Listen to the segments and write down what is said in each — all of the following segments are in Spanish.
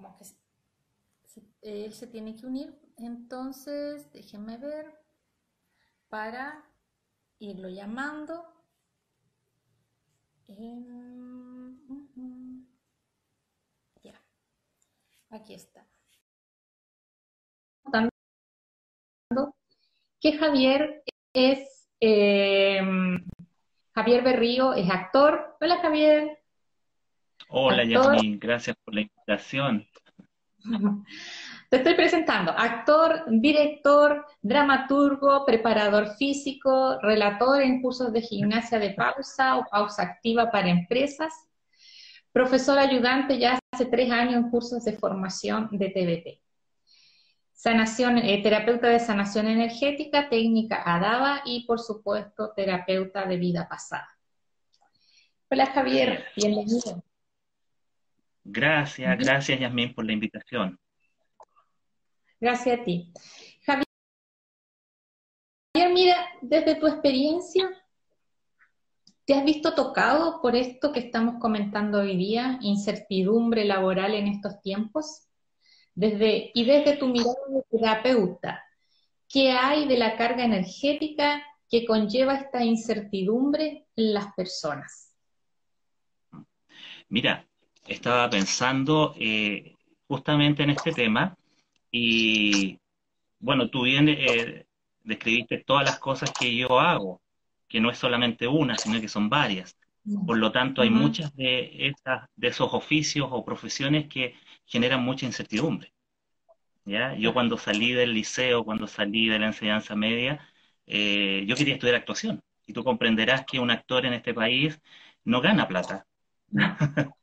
como que él se tiene que unir. Entonces, déjenme ver para irlo llamando. Ya, aquí está. Que Javier es, em, Javier Berrío es actor. Hola Javier. Hola Yasmin, gracias por la invitación. Te estoy presentando, actor, director, dramaturgo, preparador físico, relator en cursos de gimnasia de pausa o pausa activa para empresas, profesor ayudante ya hace tres años en cursos de formación de TBT. Sanación, eh, terapeuta de sanación energética, técnica ADABA y por supuesto terapeuta de vida pasada. Hola Javier, bienvenido. Gracias, gracias Yasmin por la invitación. Gracias a ti. Javier, mira, desde tu experiencia, ¿te has visto tocado por esto que estamos comentando hoy día, incertidumbre laboral en estos tiempos? Desde, y desde tu mirada de terapeuta, ¿qué hay de la carga energética que conlleva esta incertidumbre en las personas? Mira, estaba pensando eh, justamente en este tema y bueno, tú bien eh, describiste todas las cosas que yo hago, que no es solamente una, sino que son varias. Por lo tanto, hay muchas de, estas, de esos oficios o profesiones que generan mucha incertidumbre. ¿ya? Yo cuando salí del liceo, cuando salí de la enseñanza media, eh, yo quería estudiar actuación. Y tú comprenderás que un actor en este país no gana plata.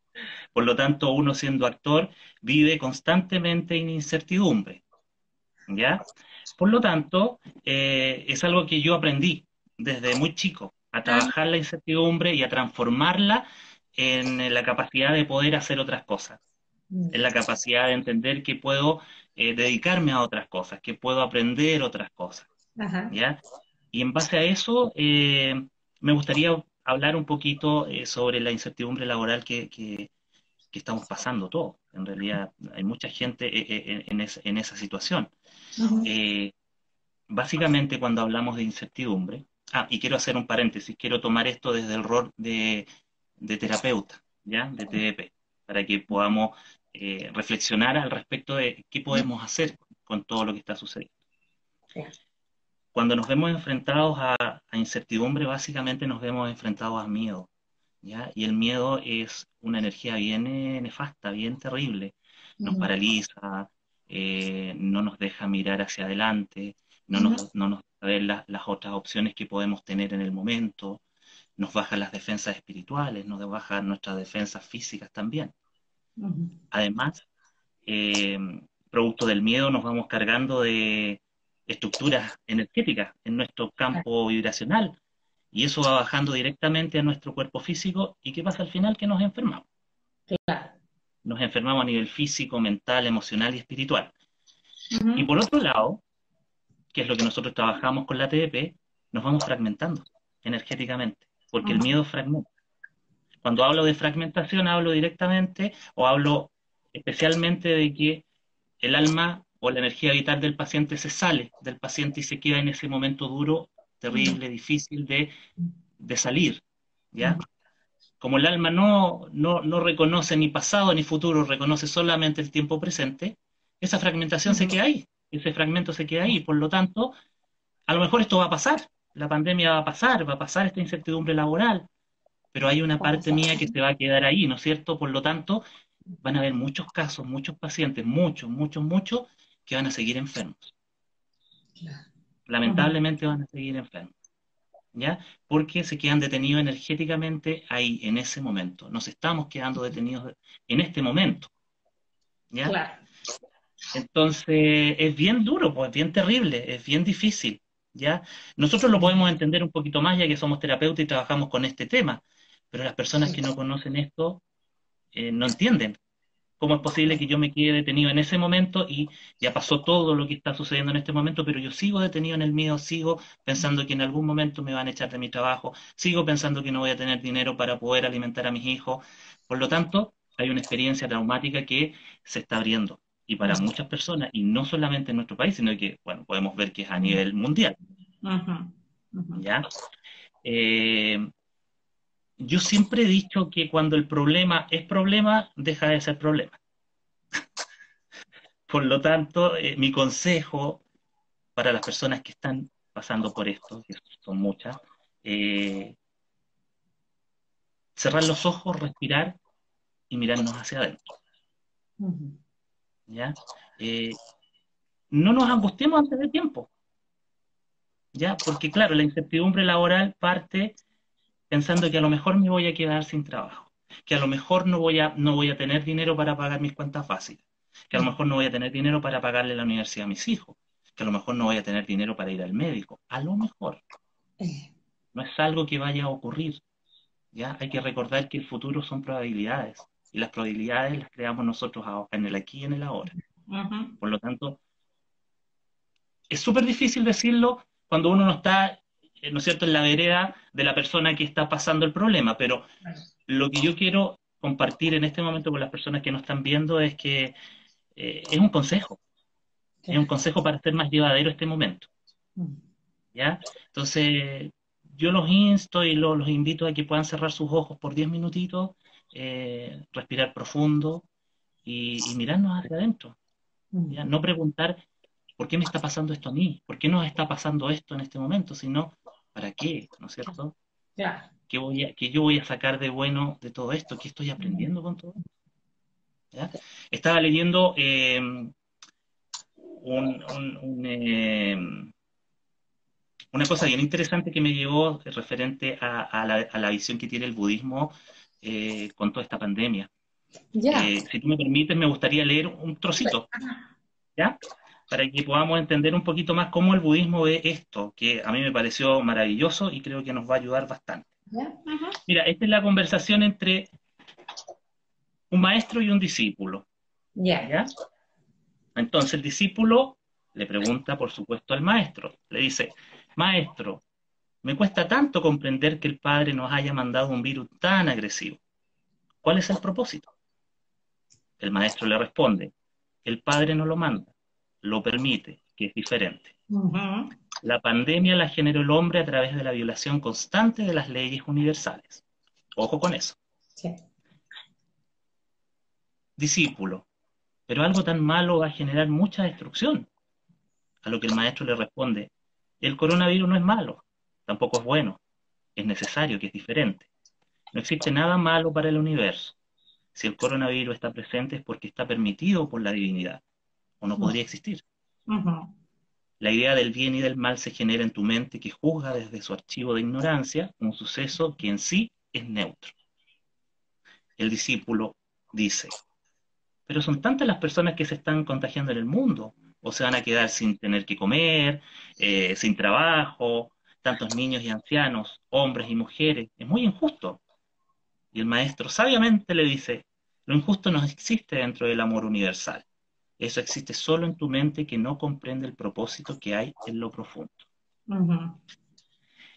Por lo tanto, uno siendo actor vive constantemente en incertidumbre. ¿Ya? Por lo tanto, eh, es algo que yo aprendí desde muy chico, a trabajar la incertidumbre y a transformarla en la capacidad de poder hacer otras cosas, en la capacidad de entender que puedo eh, dedicarme a otras cosas, que puedo aprender otras cosas. ¿ya? Y en base a eso, eh, me gustaría hablar un poquito sobre la incertidumbre laboral que, estamos pasando todos. En realidad hay mucha gente eh, eh, en, esa situación. Eh, básicamente cuando hablamos de incertidumbre, ah, y quiero hacer un paréntesis, quiero tomar esto desde el rol de, terapeuta, ¿ya? De TDP, para que podamos reflexionar al respecto de qué podemos hacer con todo lo que está sucediendo. Cuando nos vemos enfrentados a incertidumbre, básicamente nos vemos enfrentados a miedo, y el miedo es una energía bien eh, nefasta, bien terrible. Nos paraliza, eh, no nos deja mirar hacia adelante, no, nos, no nos deja ver las otras opciones que podemos tener en el momento, nos baja las defensas espirituales, nos baja nuestras defensas físicas también. Además, eh, producto del miedo nos vamos cargando de estructuras energéticas en nuestro campo vibracional, y eso va bajando directamente a nuestro cuerpo físico. ¿Y qué pasa al final? Que nos enfermamos. Nos enfermamos a nivel físico, mental, emocional y espiritual. Y por otro lado, que es lo que nosotros trabajamos con la TDP, nos vamos fragmentando energéticamente, porque el miedo fragmenta. Cuando hablo de fragmentación, hablo directamente o hablo especialmente de que el alma o la energía vital del paciente se sale del paciente y se queda en ese momento duro terrible, difícil de, salir, ¿ya? Como el alma no, no, no, reconoce ni pasado ni futuro, reconoce solamente el tiempo presente, esa fragmentación se queda ahí, ese fragmento se queda ahí, por lo tanto, a lo mejor esto va a pasar, la pandemia va a pasar, va a pasar esta incertidumbre laboral, pero hay una parte mía que se va a quedar ahí, ¿no es cierto? Por lo tanto, van a haber muchos casos, muchos pacientes, muchos, muchos, muchos, que van a seguir enfermos. Claro lamentablemente van a seguir enfermos. ¿Ya? Porque se quedan detenidos energéticamente ahí, en ese momento. Nos estamos quedando detenidos en este momento. ¿Ya? Claro. Entonces, es bien duro, pues, es bien terrible, es bien difícil. ¿Ya? Nosotros lo podemos entender un poquito más ya que somos terapeutas y trabajamos con este tema, pero las personas que no conocen esto eh, no entienden. ¿Cómo es posible que yo me quede detenido en ese momento y ya pasó todo lo que está sucediendo en este momento, pero yo sigo detenido en el miedo, sigo pensando que en algún momento me van a echar de mi trabajo, sigo pensando que no voy a tener dinero para poder alimentar a mis hijos. Por lo tanto, hay una experiencia traumática que se está abriendo. Y para muchas personas, y no solamente en nuestro país, sino que, bueno, podemos ver que es a nivel mundial. ¿Ya? Eh, yo siempre he dicho que cuando el problema es problema, deja de ser problema. Por lo tanto, eh, mi consejo para las personas que están pasando por esto, que son muchas, eh, cerrar los ojos, respirar y mirarnos hacia adentro. ¿Ya? Eh, no nos angustiemos antes de tiempo. ¿Ya? Porque claro, la incertidumbre laboral parte pensando que a lo mejor me voy a quedar sin trabajo, que a lo mejor no voy a, no voy a tener dinero para pagar mis cuentas fáciles, que a lo mejor no voy a tener dinero para pagarle la universidad a mis hijos, que a lo mejor no voy a tener dinero para ir al médico, a lo mejor. No es algo que vaya a ocurrir. ¿ya? Hay que recordar que el futuro son probabilidades y las probabilidades las creamos nosotros en el aquí y en el ahora. Por lo tanto, es súper difícil decirlo cuando uno no está ¿no es cierto?, en la vereda de la persona que está pasando el problema, pero lo que yo quiero compartir en este momento con las personas que nos están viendo es que eh, es un consejo, es un consejo para hacer más llevadero este momento. Mm. ¿Ya? Entonces, yo los insto y los, invito a que puedan cerrar sus ojos por 10 minutitos, eh, respirar profundo y, mirarnos hacia adentro. Mm. ¿ya? No preguntar, ¿por qué me está pasando esto a mí? ¿Por qué nos está pasando esto en este momento? Sino, ¿Para qué? ¿No es cierto? ¿Qué, voy a, yo voy a sacar de bueno de todo esto? ¿Qué estoy aprendiendo con todo esto? Estaba leyendo eh, eh, una cosa bien interesante que me llevó referente a, la, visión que tiene el budismo eh, con toda esta pandemia. si tú me permites, me gustaría leer un trocito. ¿Ya? Para que podamos entender un poquito más cómo el budismo ve esto, que a mí me pareció maravilloso y creo que nos va a ayudar bastante. Mira, esta es la conversación entre un maestro y un discípulo. ¿Ya? Entonces el discípulo le pregunta, por supuesto, al maestro. Le dice, maestro, me cuesta tanto comprender que el Padre nos haya mandado un virus tan agresivo. ¿Cuál es el propósito? El maestro le responde, el Padre no lo manda lo permite, que es diferente. La pandemia la generó el hombre a través de la violación constante de las leyes universales. Ojo con eso. Discípulo, pero algo tan malo va a generar mucha destrucción. A lo que el maestro le responde, el coronavirus no es malo, tampoco es bueno, es necesario, que es diferente. No existe nada malo para el universo. Si el coronavirus está presente es porque está permitido por la divinidad o no podría existir. La idea del bien y del mal se genera en tu mente que juzga desde su archivo de ignorancia un suceso que en sí es neutro. El discípulo dice, pero son tantas las personas que se están contagiando en el mundo, o se van a quedar sin tener que comer, eh, sin trabajo, tantos niños y ancianos, hombres y mujeres, es muy injusto. Y el maestro sabiamente le dice, lo injusto no existe dentro del amor universal. Eso existe solo en tu mente que no comprende el propósito que hay en lo profundo.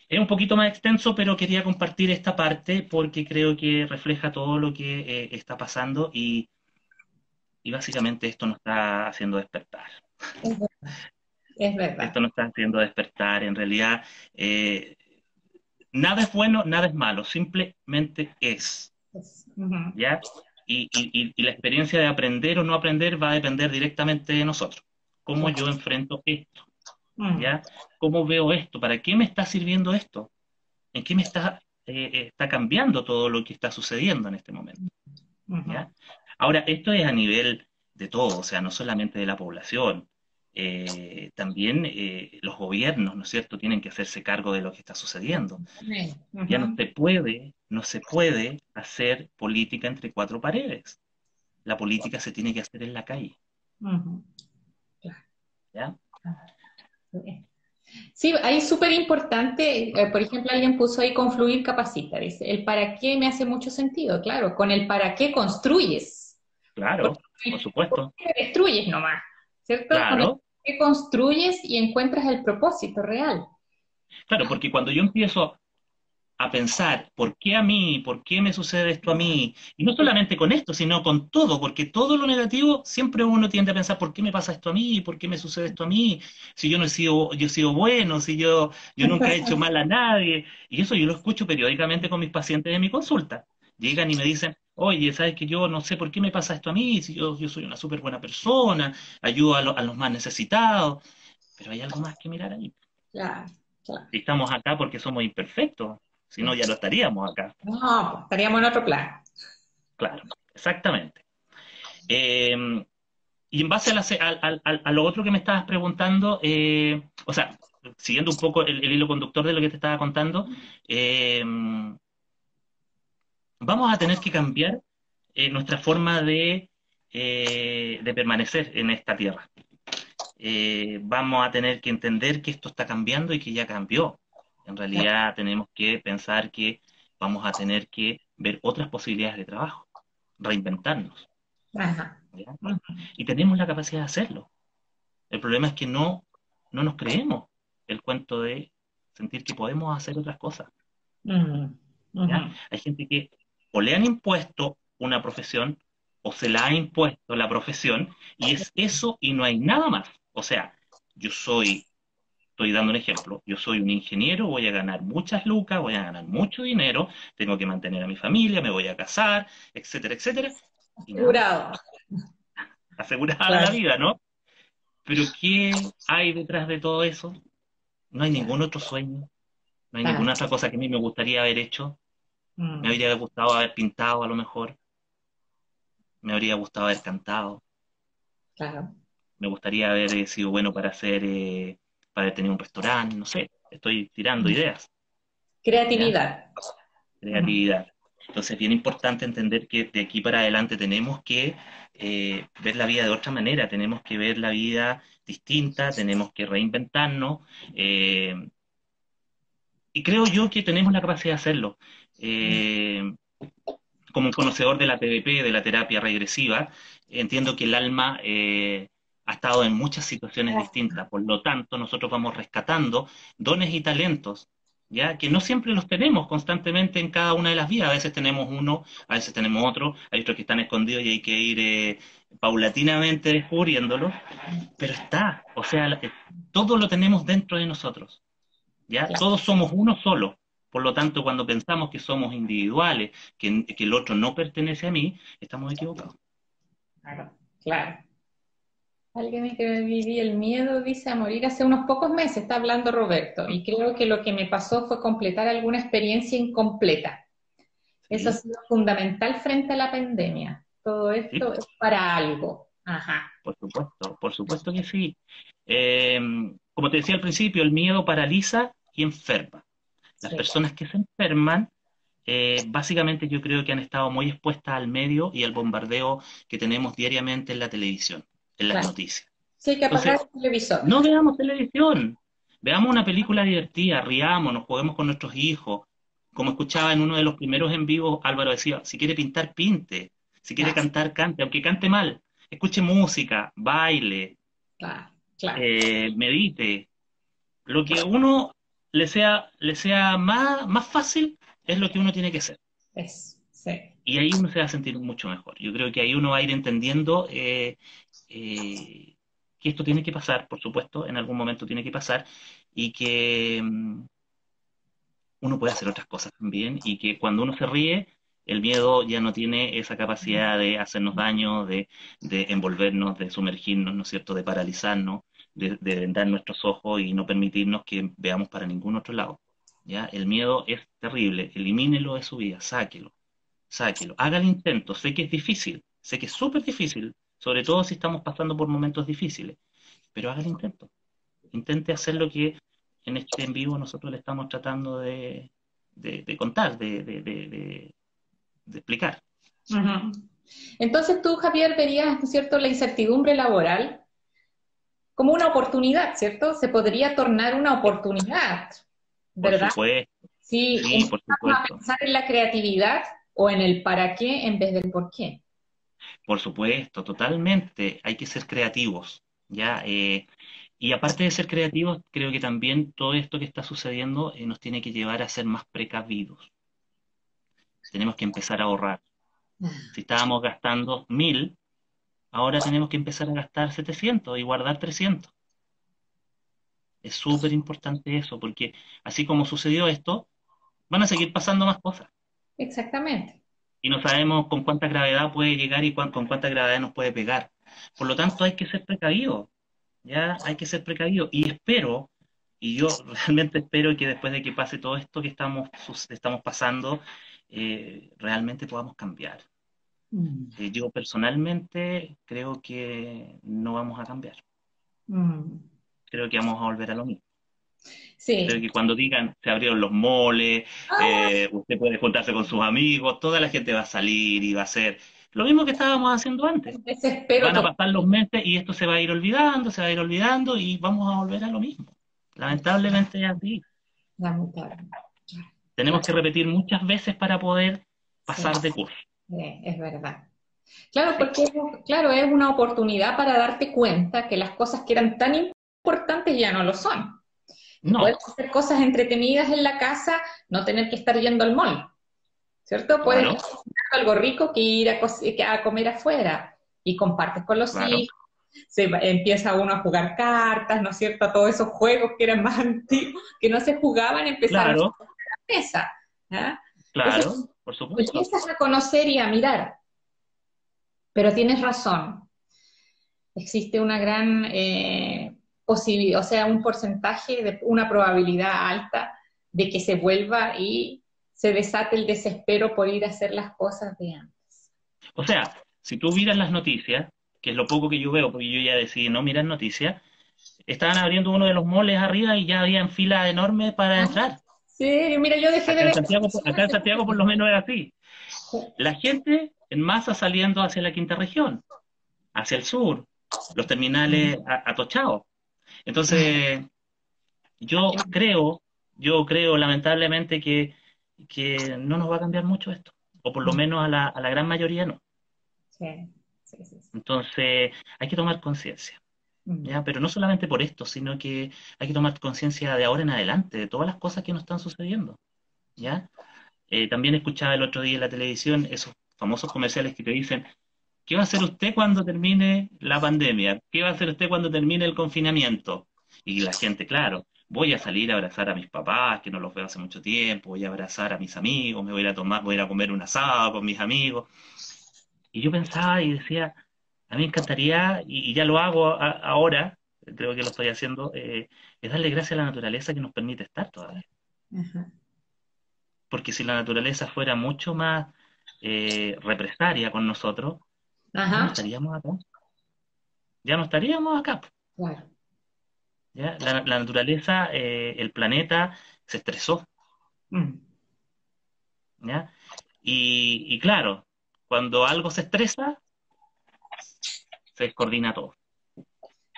Es un poquito más extenso, pero quería compartir esta parte porque creo que refleja todo lo que eh, está pasando y, básicamente esto nos está haciendo despertar. Es verdad. Esto nos está haciendo despertar. En realidad, eh, nada es bueno, nada es malo, simplemente es. ¿Ya? Y, la experiencia de aprender o no aprender va a depender directamente de nosotros. ¿Cómo yo enfrento esto? Mm. ¿Ya? ¿Cómo veo esto? ¿Para qué me está sirviendo esto? ¿En qué me está, eh, eh, está cambiando todo lo que está sucediendo en este momento? Ahora, esto es a nivel de todo, o sea, no solamente de la población. Eh, también los gobiernos, ¿no es cierto?, tienen que hacerse cargo de lo que está sucediendo. Ya no se puede no se puede hacer política entre cuatro paredes. La política se tiene que hacer en la calle. ¿Ya? Sí, ahí súper importante, eh, por ejemplo, alguien puso ahí confluir capacita, dice, el para qué me hace mucho sentido, claro, con el para qué construyes. Claro, por supuesto. destruyes nomás, ¿cierto? Claro. Con el construyes y encuentras el propósito real. Claro, porque cuando yo empiezo a pensar, ¿por qué a mí? ¿Por qué me sucede esto a mí? Y no solamente con esto, sino con todo, porque todo lo negativo siempre uno tiende a pensar, ¿por qué me pasa esto a mí? ¿Por qué me sucede esto a mí? Si yo no he sido, yo he sido bueno, si yo, yo nunca he hecho mal a nadie. Y eso yo lo escucho periódicamente con mis pacientes de mi consulta. Llegan y me dicen, oye, ¿sabes que yo no sé por qué me pasa esto a mí? Si yo, yo soy una súper buena persona, ayudo a, a los más necesitados. Pero hay algo más que mirar ahí. Claro, claro. Estamos acá porque somos imperfectos si no, ya no estaríamos acá. No, estaríamos en otro plan. Claro, exactamente. Eh, y en base a, lo otro que me estabas preguntando, eh, o sea, siguiendo un poco el, hilo conductor de lo que te estaba contando, eh, vamos a tener que cambiar nuestra forma de, de, permanecer en esta tierra. vamos a tener que entender que esto está cambiando y que ya cambió. En realidad tenemos que pensar que vamos a tener que ver otras posibilidades de trabajo, reinventarnos. Y tenemos la capacidad de hacerlo. El problema es que no, no nos creemos el cuento de sentir que podemos hacer otras cosas. Hay gente que o le han impuesto una profesión o se la ha impuesto la profesión y es eso y no hay nada más. O sea, yo soy Estoy dando un ejemplo. Yo soy un ingeniero, voy a ganar muchas lucas, voy a ganar mucho dinero, tengo que mantener a mi familia, me voy a casar, etcétera, etcétera. Asegurado. Asegurada la vida, ¿no? Pero ¿qué hay detrás de todo eso? No hay ningún otro sueño, no hay ninguna otra cosa que a mí me gustaría haber hecho. Mm. Me habría gustado haber pintado a lo mejor. Me habría gustado haber cantado. Claro. Me gustaría haber sido bueno para hacer eh, para tener un restaurante, no sé, estoy tirando ideas. Creatividad. Creatividad. Entonces es bien importante entender que de aquí para adelante tenemos que eh, ver la vida de otra manera, tenemos que ver la vida distinta, tenemos que reinventarnos. Eh, y creo yo que tenemos la capacidad de hacerlo. Eh, como un conocedor de la TDP, de la terapia regresiva, entiendo que el alma ha estado en muchas situaciones distintas. Por lo tanto, nosotros vamos rescatando dones y talentos, ya que no siempre los tenemos constantemente en cada una de las vidas. A veces tenemos uno, a veces tenemos otro, hay otros que están escondidos y hay que ir eh, paulatinamente descubriéndolos, pero está, o sea, eh, todo lo tenemos dentro de nosotros. ¿ya? Todos somos uno solo. Por lo tanto, cuando pensamos que somos individuales, que, que el otro no pertenece a mí, estamos equivocados. Claro, claro. Alguien que viví el miedo, dice, a morir hace unos pocos meses, está hablando Roberto, y creo que lo que me pasó fue completar alguna experiencia incompleta. Eso ha sido fundamental frente a la pandemia. Todo esto es para algo. Ajá. Por supuesto, por supuesto que sí. Em, como te decía al principio, el miedo paraliza y enferma. Las personas que se enferman, eh, básicamente yo creo que han estado muy expuestas al medio y al bombardeo que tenemos diariamente en la televisión en las noticias. Sí, que apagar el televisor. No veamos televisión. Veamos una película divertida, riámonos, juguemos con nuestros hijos. Como escuchaba en uno de los primeros en vivo, Álvaro decía, si quiere pintar, pinte. Si quiere cantar, cante, aunque cante mal. Escuche música, baile, eh, medite. Lo que uno le sea, le sea más, más fácil es lo que uno tiene que hacer. Es, sí. Y ahí uno se va a sentir mucho mejor. Yo creo que ahí uno va a ir entendiendo eh, eh, que esto tiene que pasar, por supuesto, en algún momento tiene que pasar, y que mm, uno puede hacer otras cosas también, y que cuando uno se ríe, el miedo ya no tiene esa capacidad de hacernos daño, de, envolvernos, de sumergirnos, ¿no es cierto?, de paralizarnos, de, de vendar nuestros ojos y no permitirnos que veamos para ningún otro lado. ¿ya? El miedo es terrible, elimínelo de su vida, sáquelo, sáquelo, haga el intento, sé que es difícil, sé que es súper difícil, sobre todo si estamos pasando por momentos difíciles. Pero haga el intento. Intente hacer lo que en este en vivo nosotros le estamos tratando de, contar, de, explicar. Entonces tú, Javier, verías, cierto?, la incertidumbre laboral como una oportunidad, ¿cierto? Se podría tornar una oportunidad, ¿verdad? Por supuesto. Sí, sí por supuesto. a pensar en la creatividad o en el para qué en vez del por qué. Por supuesto, totalmente. Hay que ser creativos, ¿ya? Eh, Y aparte de ser creativos, creo que también todo esto que está sucediendo eh, nos tiene que llevar a ser más precavidos. Tenemos que empezar a ahorrar. Ah. Si estábamos gastando mil, ahora tenemos que empezar a gastar 700 y guardar 300. Es súper importante eso, porque así como sucedió esto, van a seguir pasando más cosas. Exactamente. Y no sabemos con cuánta gravedad puede llegar y con cuánta gravedad nos puede pegar. Por lo tanto, hay que ser precavidos. Ya hay que ser precavidos. Y espero, y yo realmente espero que después de que pase todo esto que estamos, estamos pasando, eh, realmente podamos cambiar. Mm. Eh, yo personalmente creo que no vamos a cambiar. Mm. Creo que vamos a volver a lo mismo. Sí. Creo que cuando digan se abrieron los moles, eh, usted puede juntarse con sus amigos, toda la gente va a salir y va a hacer lo mismo que estábamos haciendo antes. Desespero Van a pasar los meses y esto se va a ir olvidando, se va a ir olvidando y vamos a volver a lo mismo. Lamentablemente es así. Lamentable. Tenemos que repetir muchas veces para poder pasar Sí. de curso. Eh, es verdad. Claro, porque claro, es una oportunidad para darte cuenta que las cosas que eran tan importantes ya no lo son. No, Puedes hacer cosas entretenidas en la casa, no tener que estar yendo al mall, ¿cierto? Puedes Claro. hacer algo rico que ir a, co- que a comer afuera y compartes con los Claro. hijos. Se va- empieza uno a jugar cartas, ¿no es cierto? Todos esos juegos que eran más antiguos, que no se jugaban, empezaron claro, a jugar a la mesa. ¿ah? Claro, por supuesto. Empiezas a conocer y a mirar. Pero tienes razón. Existe una gran eh, posibilidad, o sea, un porcentaje, de, una probabilidad alta de que se vuelva y se desate el desespero por ir a hacer las cosas de antes. O sea, si tú miras las noticias, que es lo poco que yo veo, porque yo ya decidí no mirar noticias, estaban abriendo uno de los moles arriba y ya habían filas enormes para entrar. Sí, mira, yo dejé de en. Santiago, acá en Santiago por lo menos era así. La gente en masa saliendo hacia la quinta región, hacia el sur, los terminales atochados. Entonces, yo creo, yo creo lamentablemente que, que no nos va a cambiar mucho esto, o por lo menos a la, a la gran mayoría no. Sí, sí, sí. Entonces, hay que tomar conciencia. ¿Ya? Pero no solamente por esto, sino que hay que tomar conciencia de ahora en adelante, de todas las cosas que nos están sucediendo, ¿ya? Eh, también escuchaba el otro día en la televisión esos famosos comerciales que te dicen, ¿qué va a hacer usted cuando termine la pandemia? ¿Qué va a hacer usted cuando termine el confinamiento? Y la gente, claro, voy a salir a abrazar a mis papás, que no los veo hace mucho tiempo, voy a abrazar a mis amigos, me voy a tomar, voy a a comer un asado con mis amigos. Y yo pensaba y decía, a mí me encantaría, y, y ya lo hago a- ahora, creo que lo estoy haciendo, eh, es darle gracias a la naturaleza que nos permite estar todavía. Ajá. Porque si la naturaleza fuera mucho más eh, represaria con nosotros, ya no estaríamos acá. Ya no estaríamos acá. claro. ¿ya? La, la naturaleza, eh, el planeta se estresó. Mm. ¿ya? Y, y claro, cuando algo se estresa, se descoordina todo.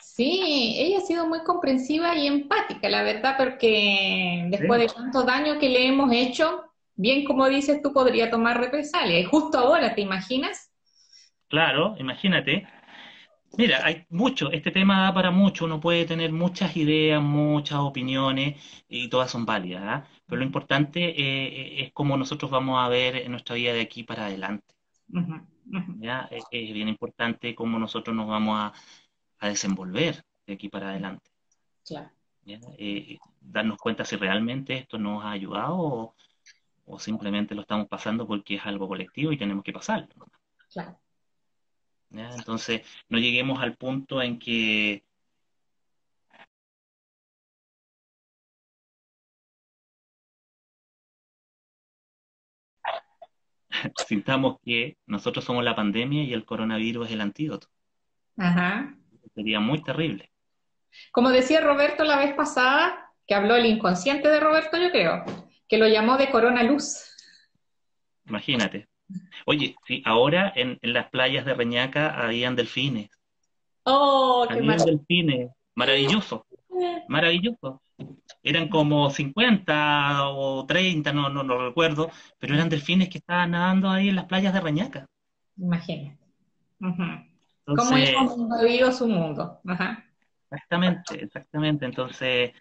Sí, ella ha sido muy comprensiva y empática, la verdad, porque después de tanto daño que le hemos hecho, bien como dices tú, podría tomar represalia. Y justo ahora, ¿te imaginas? Claro, imagínate. Mira, hay mucho, este tema da para mucho, uno puede tener muchas ideas, muchas opiniones y todas son válidas, ¿ah? Pero lo importante eh, es cómo nosotros vamos a ver en nuestra vida de aquí para adelante, ujú. ¿Ya? Es, es bien importante cómo nosotros nos vamos a, a desenvolver de aquí para adelante, Claro. ¿ya? Eh, darnos cuenta si realmente esto nos ha ayudado o, o simplemente lo estamos pasando porque es algo colectivo y tenemos que pasarlo. Claro. ¿ya? Entonces, no lleguemos al punto en que sintamos que nosotros somos la pandemia y el coronavirus es el antídoto. Ajá. Sería muy terrible. Como decía Roberto la vez pasada, que habló el inconsciente de Roberto, yo creo, que lo llamó de corona luz. Imagínate. Oye, sí, ahora en, en las playas de Reñaca habían delfines. Oh, qué Habían delfines. Maravilloso, maravilloso. Eran como 50 o 30, no, no, no recuerdo, pero eran delfines que estaban nadando ahí en las playas de Reñaca. Imagínate. Ujú. ¿Cómo Entonces, hemos movido su mundo? Ajá. Exactamente, exactamente. Entonces,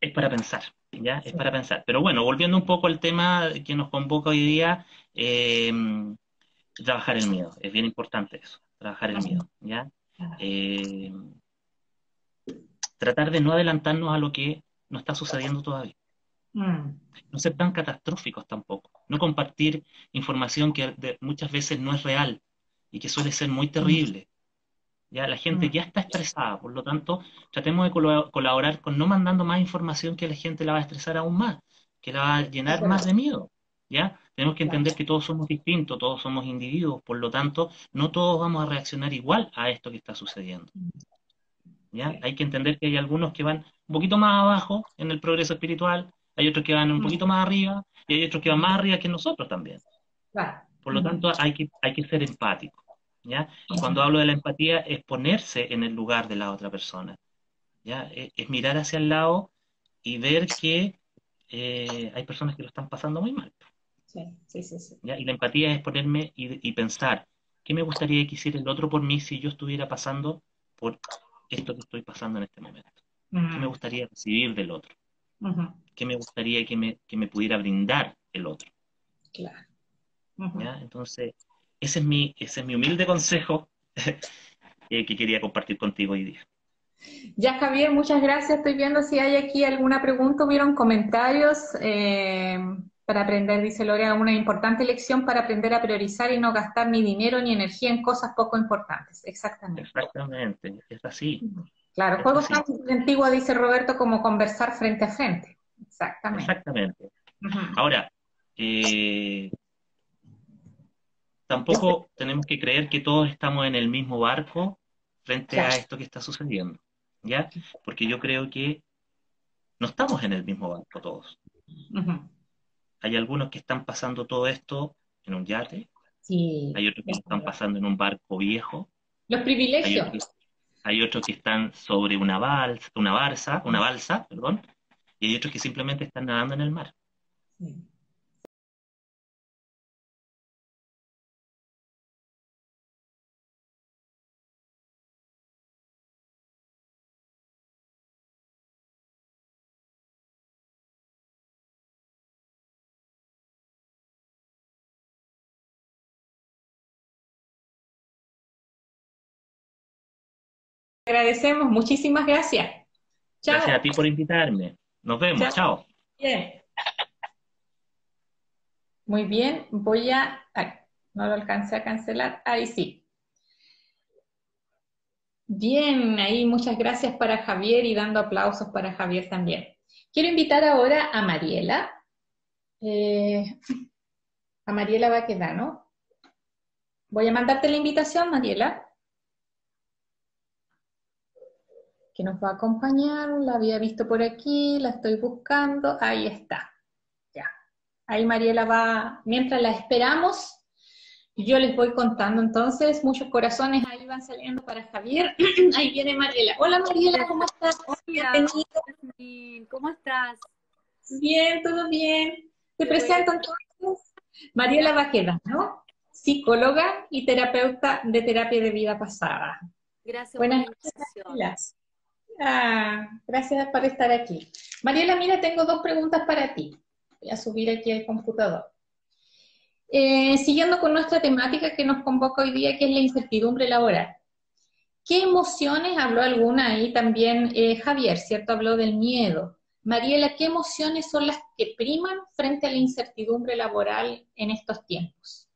es para pensar, ¿ya? Es para pensar. Pero bueno, volviendo un poco al tema que nos convoca hoy día, eh, trabajar el miedo. Es bien importante eso, trabajar el miedo, ¿ya? Eh, tratar de no adelantarnos a lo que no está sucediendo todavía. Mm. No ser tan catastróficos tampoco. No compartir información que muchas veces no es real y que suele ser muy terrible. Ya la gente mm. ya está estresada, por lo tanto, tratemos de colaborar con no mandando más información que la gente la va a estresar aún más, que la va a llenar más de miedo. ¿Ya? Tenemos que entender que todos somos distintos, todos somos individuos, por lo tanto, no todos vamos a reaccionar igual a esto que está sucediendo. ¿Ya? Hay que entender que hay algunos que van un poquito más abajo en el progreso espiritual, hay otros que van un mm. poquito más arriba y hay otros que van más arriba que nosotros también. Por lo tanto, hay que, hay que ser empático. ¿ya? Y cuando hablo de la empatía es ponerse en el lugar de la otra persona, ¿ya? E, es, mirar hacia el lado y ver que eh, hay personas que lo están pasando muy mal. Sí, sí, sí. ¿ya? Y la empatía es ponerme y, pensar, ¿qué me gustaría que hiciera el otro por mí si yo estuviera pasando por esto que estoy pasando en este momento? ¿Qué me gustaría recibir del otro? ¿Qué me gustaría que me, que me pudiera brindar el otro? Claro. ¿Ya? Entonces, ese es mi, ese es mi humilde consejo eh, que quería compartir contigo hoy día. Ya, Javier, muchas gracias. Estoy viendo si hay aquí alguna pregunta. Hubieron comentarios eh, para aprender, dice Lorea, una importante lección para aprender a priorizar y no gastar ni dinero ni energía en cosas poco importantes. Exactamente. Exactamente, es así. Claro, juegos tan antiguos, dice Roberto, como conversar frente a frente. Exactamente. Exactamente. Ahora, eh, tampoco tenemos que creer que todos estamos en el mismo barco frente a esto que está sucediendo, ¿ya? Porque yo creo que no estamos en el mismo barco todos. Hay algunos que están pasando todo esto en un yate, hay otros que están pasando en un barco viejo. Los privilegios. Hay otros, que están sobre una balsa, una balsa, una balsa, perdón, y hay otros que simplemente están nadando en el mar. Agradecemos, muchísimas gracias. Gracias a ti por invitarme. Nos vemos, chao. Bien. Muy bien, voy a... no lo alcancé a cancelar. Ahí sí. Bien, ahí muchas gracias para Javier y dando aplausos para Javier también. Quiero invitar ahora a Mariela. Eh, a Mariela Baquedano. Voy a mandarte la invitación, Mariela. Que nos va a acompañar, la había visto por aquí, la estoy buscando, ahí está. Ya. Ahí Mariela va, mientras la esperamos, yo les voy contando entonces, muchos corazones ahí van saliendo para Javier. ahí viene Mariela. Hola Mariela, ¿cómo estás? Hola, ¿cómo estás? Bien, todo bien. Te presento entonces Mariela Bajeda, ¿no? Psicóloga y terapeuta de terapia de vida pasada. Gracias Buenas por la Ah, gracias por estar aquí. Mariela, mira, tengo dos preguntas para ti. Voy a subir aquí el computador. Eh, siguiendo con nuestra temática que nos convoca hoy día, que es la incertidumbre laboral. ¿Qué emociones, habló alguna ahí también eh, Javier, ¿cierto? Habló del miedo. Mariela, ¿qué emociones son las que priman frente a la incertidumbre laboral en estos tiempos?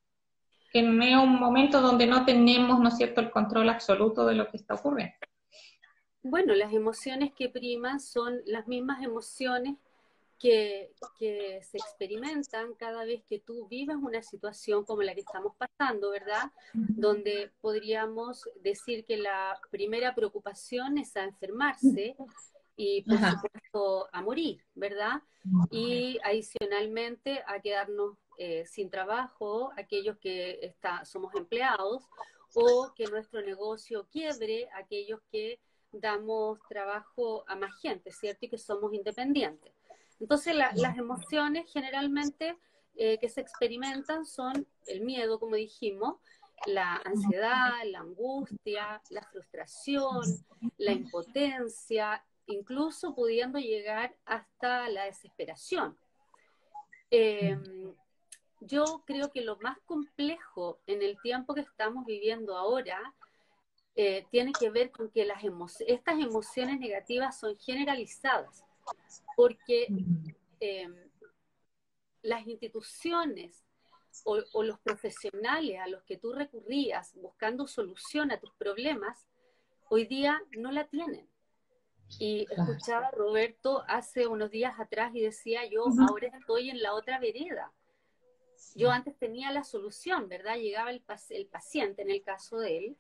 Que no es un momento donde no tenemos, ¿no es cierto?, el control absoluto de lo que está ocurriendo. Bueno, las emociones que priman son las mismas emociones que, se experimentan cada vez que tú vives una situación como la que estamos pasando, ¿verdad? Donde podríamos decir que la primera preocupación es a enfermarse y por supuesto a morir, ¿verdad? Y adicionalmente a quedarnos eh, sin trabajo, aquellos que está, somos empleados, o que nuestro negocio quiebre, aquellos que damos trabajo a más gente, ¿cierto? Y que somos independientes. Entonces, las emociones generalmente eh, que se experimentan son el miedo, como dijimos, la ansiedad, la angustia, la frustración, la impotencia, incluso pudiendo llegar hasta la desesperación. Em, yo creo que lo más complejo en el tiempo que estamos viviendo ahora eh, tiene que ver con que las estas emociones negativas son generalizadas, porque em, las instituciones o, los profesionales a los que tú recurrías buscando solución a tus problemas, hoy día no la tienen. Y escuchaba a Roberto hace unos días atrás y decía, yo ahora estoy en la otra vereda. Yo antes tenía la solución, ¿verdad? Llegaba el, el paciente, en el caso de él.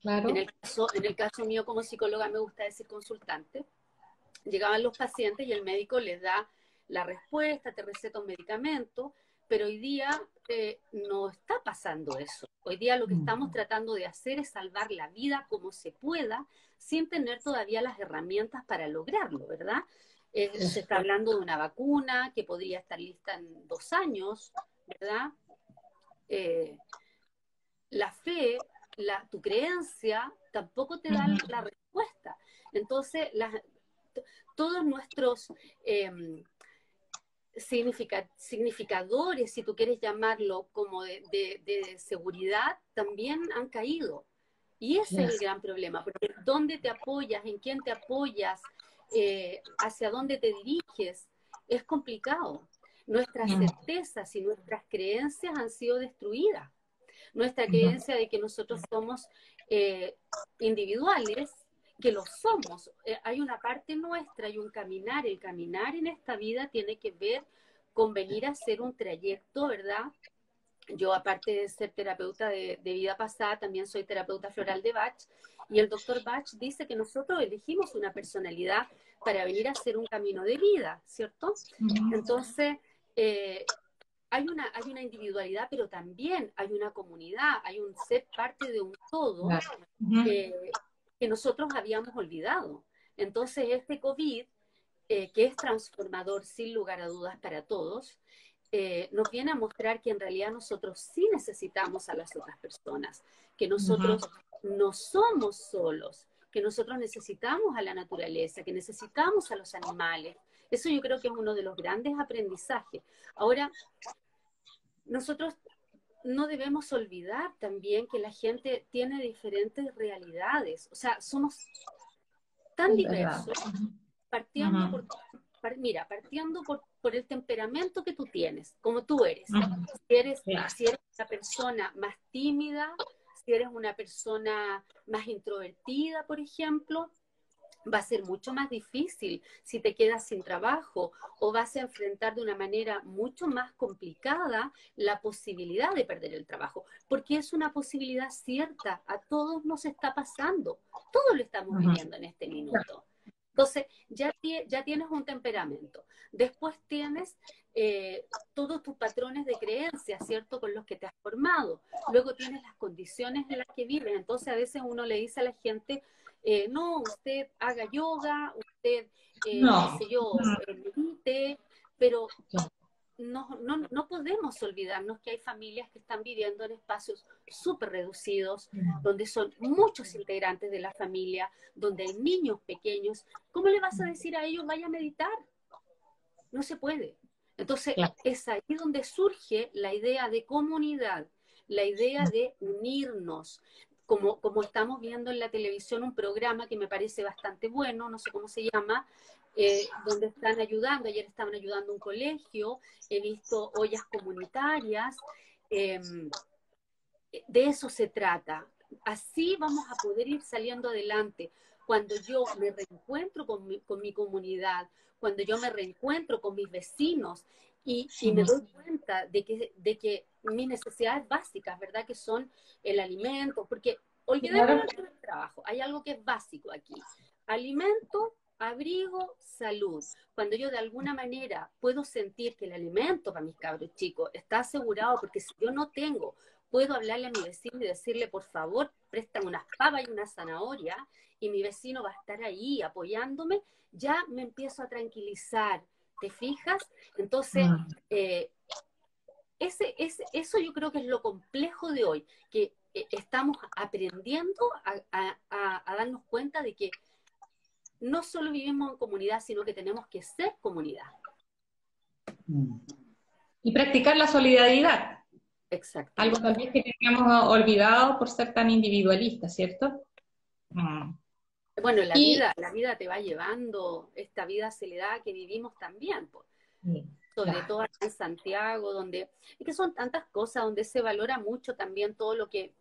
Claro. En el, caso, en el caso mío como psicóloga me gusta decir consultante. Llegaban los pacientes y el médico les da la respuesta, te receta un medicamento, pero hoy día eh, no está pasando eso. Hoy día lo que estamos tratando de hacer es salvar la vida como se pueda, sin tener todavía las herramientas para lograrlo, ¿verdad? Eh, se está hablando de una vacuna que podría estar lista en dos años, ¿verdad? Eh, la fe, la, tu creencia, tampoco te da la respuesta. Entonces, todos nuestros em, significadores, si tú quieres llamarlo como de, seguridad, también han caído. Y ese es el gran problema, porque dónde te apoyas, en quién te apoyas, eh, hacia dónde te diriges, es complicado. Nuestras certezas y nuestras creencias han sido destruidas. Nuestra creencia de que nosotros somos eh, individuales que lo somos. Eh, hay una parte nuestra, hay un caminar. El caminar en esta vida tiene que ver con venir a hacer un trayecto, ¿verdad? Yo, aparte de ser terapeuta de, vida pasada, también soy terapeuta floral de Bach. Y el doctor Bach dice que nosotros elegimos una personalidad para venir a hacer un camino de vida, ¿cierto? Entonces, eh, hay, una, hay una individualidad, pero también hay una comunidad, hay un ser parte de un todo que nosotros habíamos olvidado. Entonces, este COVID, eh, que es transformador sin lugar a dudas para todos, eh, nos viene a mostrar que en realidad nosotros sí necesitamos a las otras personas, que nosotros no somos solos, que nosotros necesitamos a la naturaleza, que necesitamos a los animales. Eso yo creo que es uno de los grandes aprendizajes. Ahora, nosotros no debemos olvidar también que la gente tiene diferentes realidades. O sea, somos tan diversos, partiendo por, mira, partiendo por, por, el temperamento que tú tienes, como tú eres. Si eres, si eres una persona más tímida, si eres una persona más introvertida, por ejemplo, va a ser mucho más difícil si te quedas sin trabajo o vas a enfrentar de una manera mucho más complicada la posibilidad de perder el trabajo, porque es una posibilidad cierta, a todos nos está pasando, todos lo estamos viviendo en este minuto. Entonces, ya, ya tienes un temperamento. Después tienes eh, todos tus patrones de creencia, ¿cierto? Con los que te has formado. Luego tienes las condiciones en las que vives. Entonces, a veces uno le dice a la gente, eh, no, usted haga yoga, usted, eh, no, sé yo, eh, medite, pero no, no, no, podemos olvidarnos que hay familias que están viviendo en espacios súper reducidos, donde son muchos integrantes de la familia, donde hay niños pequeños. ¿Cómo le vas a decir a ellos, vaya a meditar? No se puede. Entonces, es ahí donde surge la idea de comunidad, la idea de unirnos, como, como estamos viendo en la televisión, un programa que me parece bastante bueno, no sé cómo se llama, eh, donde están ayudando, ayer estaban ayudando un colegio, he visto ollas comunitarias, em, de eso se trata. Así vamos a poder ir saliendo adelante. Cuando yo me reencuentro con mi, con mi comunidad, cuando yo me reencuentro con mis vecinos y, y, me doy cuenta de que, de que mis necesidades básicas, ¿verdad? Que son el alimento, porque olvidemos del trabajo, hay algo que es básico aquí. Alimento, abrigo, salud. Cuando yo de alguna manera puedo sentir que el alimento para mis cabros chicos está asegurado, porque si yo no tengo, puedo hablarle a mi vecino y decirle, por favor, préstame unas papas y una zanahoria, y mi vecino va a estar ahí apoyándome, ya me empiezo a tranquilizar, ¿Te fijas? Entonces, mm. eh, ese, ese, eso yo creo que es lo complejo de hoy, que eh, estamos aprendiendo a, a, darnos cuenta de que no solo vivimos en comunidad, sino que tenemos que ser comunidad. Y practicar la solidaridad. Exacto. Algo también que teníamos olvidado por ser tan individualistas, ¿cierto? Mm. Bueno, la vida, la vida te va llevando, esta vida acelerada que vivimos también, sobre todo en Santiago, donde es que son tantas cosas, donde se valora mucho también todo lo que,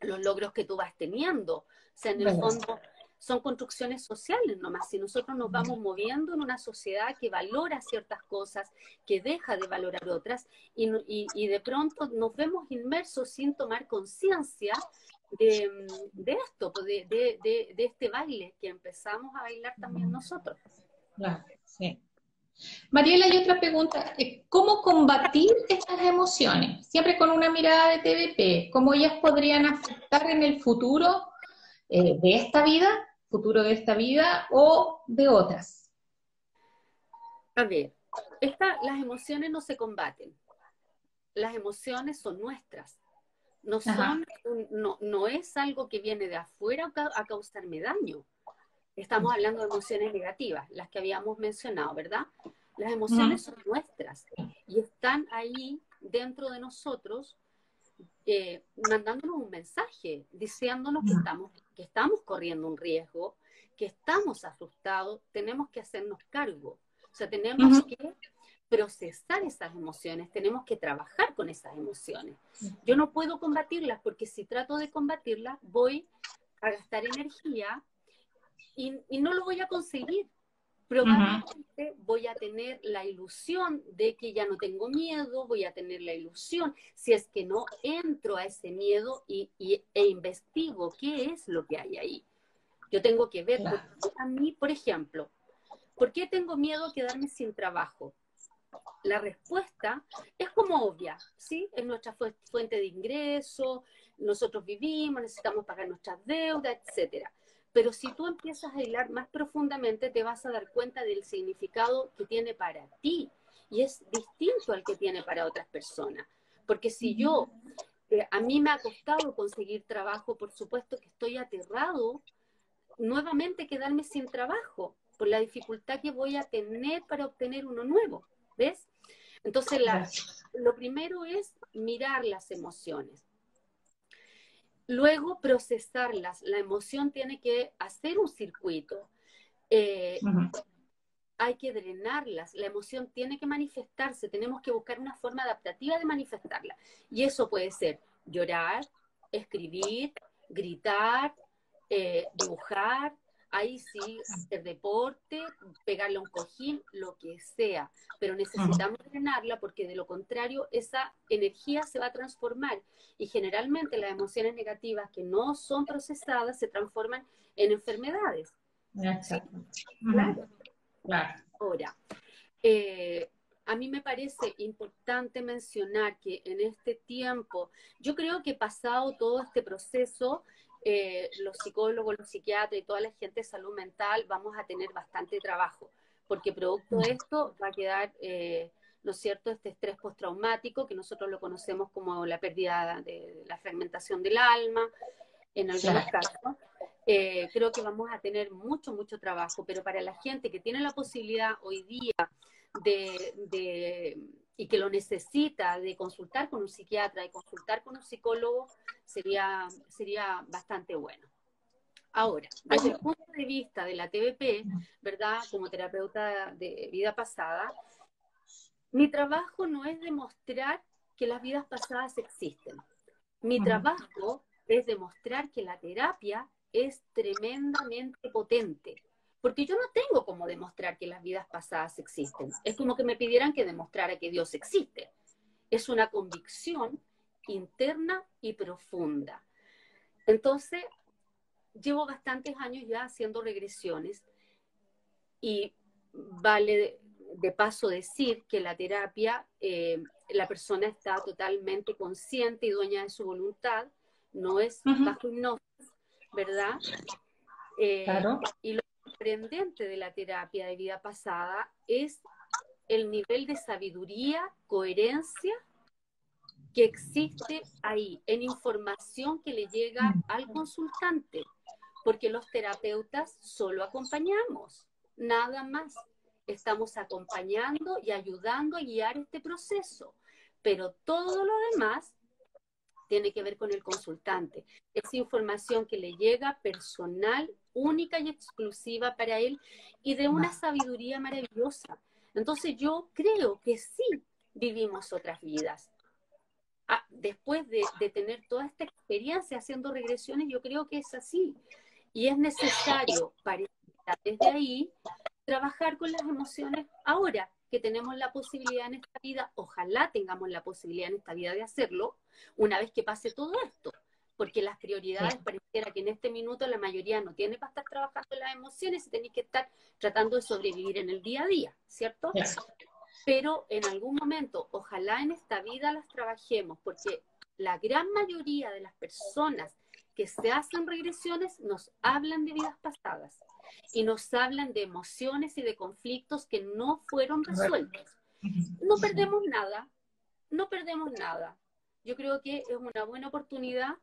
los logros que tú vas teniendo. O sea, en el fondo son construcciones sociales nomás. Si nosotros nos vamos moviendo en una sociedad que valora ciertas cosas, que deja de valorar otras, y, y, de pronto nos vemos inmersos sin tomar conciencia de, de, esto, pues, de, de, de, este baile que empezamos a bailar también nosotros. Claro, sí. Mariela, hay otra pregunta. ¿Cómo combatir estas emociones? Siempre con una mirada de TVP. ¿Cómo ellas podrían afectar en el futuro eh, de esta vida, futuro de esta vida o de otras? A ver, las emociones no se combaten. Las emociones son nuestras. No, son, no, no es algo que viene de afuera a causarme daño. Estamos hablando de emociones negativas, las que habíamos mencionado, ¿verdad? Las emociones son nuestras y están ahí dentro de nosotros eh, mandándonos un mensaje, diciéndonos que estamos, que estamos corriendo un riesgo, que estamos asustados, tenemos que hacernos cargo. O sea, tenemos que procesar esas emociones, tenemos que trabajar con esas emociones. Yo no puedo combatirlas porque si trato de combatirlas voy a gastar energía y, no lo voy a conseguir. Probablemente voy a tener la ilusión de que ya no tengo miedo, voy a tener la ilusión, si es que no entro a ese miedo y, e investigo qué es lo que hay ahí. Yo tengo que ver, a mí, por ejemplo, ¿por qué tengo miedo a quedarme sin trabajo? La respuesta es como obvia, ¿sí? Es nuestra fuente de ingreso, nosotros vivimos, necesitamos pagar nuestras deudas, etcétera. Pero si tú empiezas a hilar más profundamente, te vas a dar cuenta del significado que tiene para ti. Y es distinto al que tiene para otras personas. Porque si yo, eh, a mí me ha costado conseguir trabajo, por supuesto que estoy aterrado nuevamente quedarme sin trabajo por la dificultad que voy a tener para obtener uno nuevo. ¿Ves? Entonces, lo primero es mirar las emociones. Luego procesarlas. La emoción tiene que hacer un circuito. Eh, hay que drenarlas. La emoción tiene que manifestarse. Tenemos que buscar una forma adaptativa de manifestarla. Y eso puede ser llorar, escribir, gritar, eh, dibujar, ahí sí, hacer deporte, pegarle un cojín, lo que sea, pero necesitamos frenarla porque de lo contrario esa energía se va a transformar. Y generalmente las emociones negativas que no son procesadas se transforman en enfermedades. Claro. Ahora, eh, a mí me parece importante mencionar que en este tiempo, yo creo que pasado todo este proceso, eh, los psicólogos, los psiquiatras y toda la gente de salud mental vamos a tener bastante trabajo, porque producto de esto va a quedar, eh, ¿no es cierto?, este estrés postraumático, que nosotros lo conocemos como la pérdida de la fragmentación del alma, en algunos casos. Eh, creo que vamos a tener mucho, mucho trabajo, pero para la gente que tiene la posibilidad hoy día de y que lo necesita de consultar con un psiquiatra y consultar con un psicólogo, sería, sería bastante bueno. Ahora, desde el punto de vista de la TVP, ¿verdad? Como terapeuta de vida pasada, mi trabajo no es demostrar que las vidas pasadas existen. Mi trabajo es demostrar que la terapia es tremendamente potente, porque yo no tengo como demostrar que las vidas pasadas existen. Es como que me pidieran que demostrara que Dios existe. Es una convicción interna y profunda. Entonces, llevo bastantes años ya haciendo regresiones y vale de, paso decir que la terapia, eh, la persona está totalmente consciente y dueña de su voluntad, no es bajo hipnosis, ¿verdad? Eh, claro. Y lo sorprendente de la terapia de vida pasada es el nivel de sabiduría, coherencia que existe ahí en información que le llega al consultante, porque los terapeutas solo acompañamos, nada más. Estamos acompañando y ayudando a guiar este proceso, pero todo lo demás tiene que ver con el consultante. Es información que le llega personal, única y exclusiva para él y de una sabiduría maravillosa. Entonces yo creo que sí vivimos otras vidas. Ah, después de, de tener toda esta experiencia haciendo regresiones, yo creo que es así. Y es necesario para desde ahí trabajar con las emociones ahora que tenemos la posibilidad en esta vida, ojalá tengamos la posibilidad en esta vida de hacerlo, una vez que pase todo esto, porque las prioridades Sí. pareciera que en este minuto la mayoría no tiene para estar trabajando las emociones y tenéis que estar tratando de sobrevivir en el día a día, ¿cierto? Eso. pero en algún momento, ojalá en esta vida las trabajemos, porque la gran mayoría de las personas que se hacen regresiones nos hablan de vidas pasadas y nos hablan de emociones y de conflictos que no fueron resueltos. No perdemos nada, no perdemos nada. Yo creo que es una buena oportunidad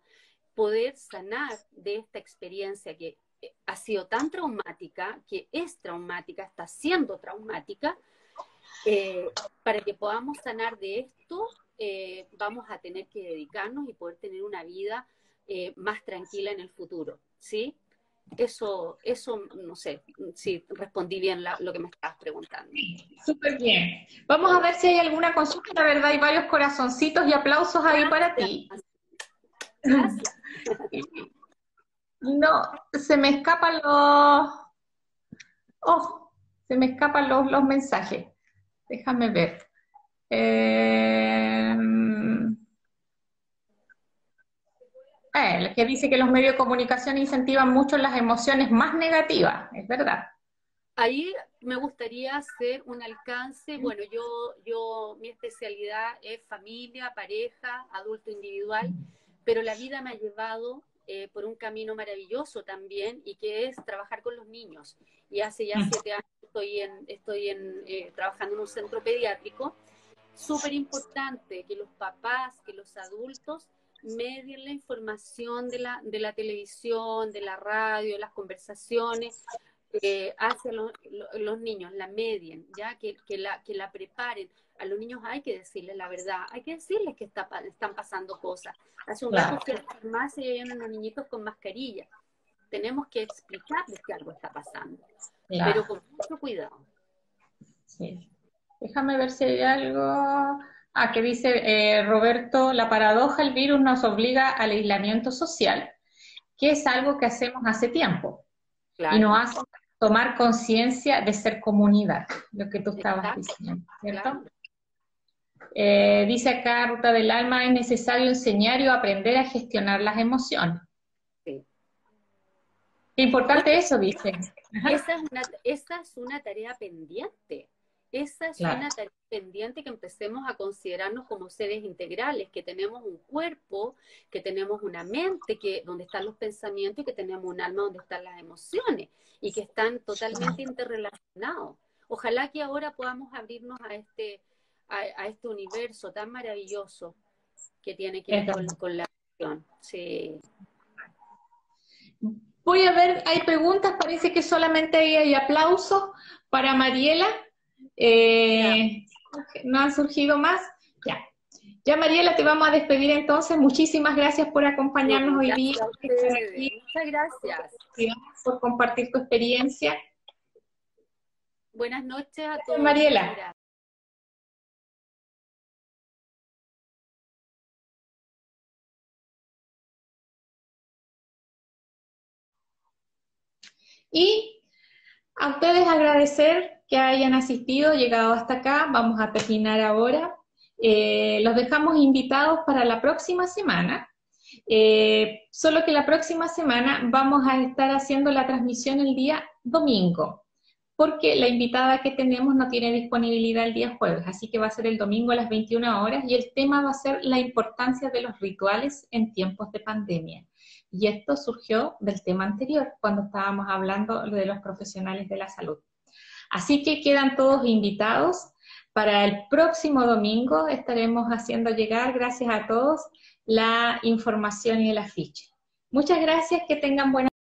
poder sanar de esta experiencia que eh, ha sido tan traumática, que es traumática, está siendo traumática, eh, para que podamos sanar de esto, eh, vamos a tener que dedicarnos y poder tener una vida eh, más tranquila en el futuro, ¿sí? Eso, eso, no sé si respondí bien la- lo que me estabas preguntando. Súper bien. Vamos a ver si hay alguna consulta. La verdad, hay varios corazoncitos y aplausos ahí para ti. Gracias. No, se me escapan los... Oh, se me escapan los, los mensajes. Déjame ver. Eh... eh, el que dice que los medios de comunicación incentivan mucho las emociones más negativas, es verdad. Ahí me gustaría hacer un alcance, bueno, yo, yo, mi especialidad es familia, pareja, adulto individual, pero la vida me ha llevado eh, por un camino maravilloso también y que es trabajar con los niños. Y hace ya siete años estoy, en, estoy en, eh, trabajando en un centro pediátrico. Súper importante que los papás, que los adultos medien la información de la, de la televisión, de la radio, las conversaciones, eh, hacia lo- lo- los niños, la medien, ya que, que, la, que la preparen. A los niños hay que decirles la verdad, hay que decirles que está, están pasando cosas. Hace un Claro. rato fui a la farmacia había unos niñitos con mascarilla. Tenemos que explicarles que algo está pasando, Claro. pero con mucho cuidado. Sí. Déjame ver si hay algo. Ah, que dice eh, Roberto, la paradoja, el virus nos obliga al aislamiento social, que es algo que hacemos hace tiempo Claro. y nos hace tomar conciencia de ser comunidad, lo que tú estabas diciendo, ¿cierto? Eh, dice acá Ruta del Alma, es necesario enseñar y aprender a gestionar las emociones. Sí. Qué importante eso, dice. Esa es, una, esa es una tarea pendiente. Esa es Claro. una tarea pendiente que empecemos a considerarnos como seres integrales, que tenemos un cuerpo, que tenemos una mente, que donde están los pensamientos, y que tenemos un alma donde están las emociones, y que están totalmente interrelacionados. Ojalá que ahora podamos abrirnos a este, a, a este universo tan maravilloso que tiene que ver con, con la emoción. Sí. Voy a ver, hay preguntas, parece que solamente ahí hay aplausos para Mariela. Eh, ¿No han surgido más? Ya. Ya, Mariela, te vamos a despedir entonces. Muchísimas gracias por acompañarnos hoy día, Gracias. Muchas gracias. por compartir tu experiencia. Buenas noches a todos. Mariela. Y a ustedes agradecer que hayan asistido, llegado hasta acá. Vamos a terminar ahora. Eh, los dejamos invitados para la próxima semana. Eh, solo que la próxima semana vamos a estar haciendo la transmisión el día domingo, porque la invitada que tenemos no tiene disponibilidad el día jueves, así que va a ser el domingo a las 21 horas y el tema va a ser la importancia de los rituales en tiempos de pandemia. Y esto surgió del tema anterior, cuando estábamos hablando de los profesionales de la salud. Así que quedan todos invitados Para el próximo domingo estaremos haciendo llegar, gracias a todos, la información y el afiche. Muchas gracias, que tengan buena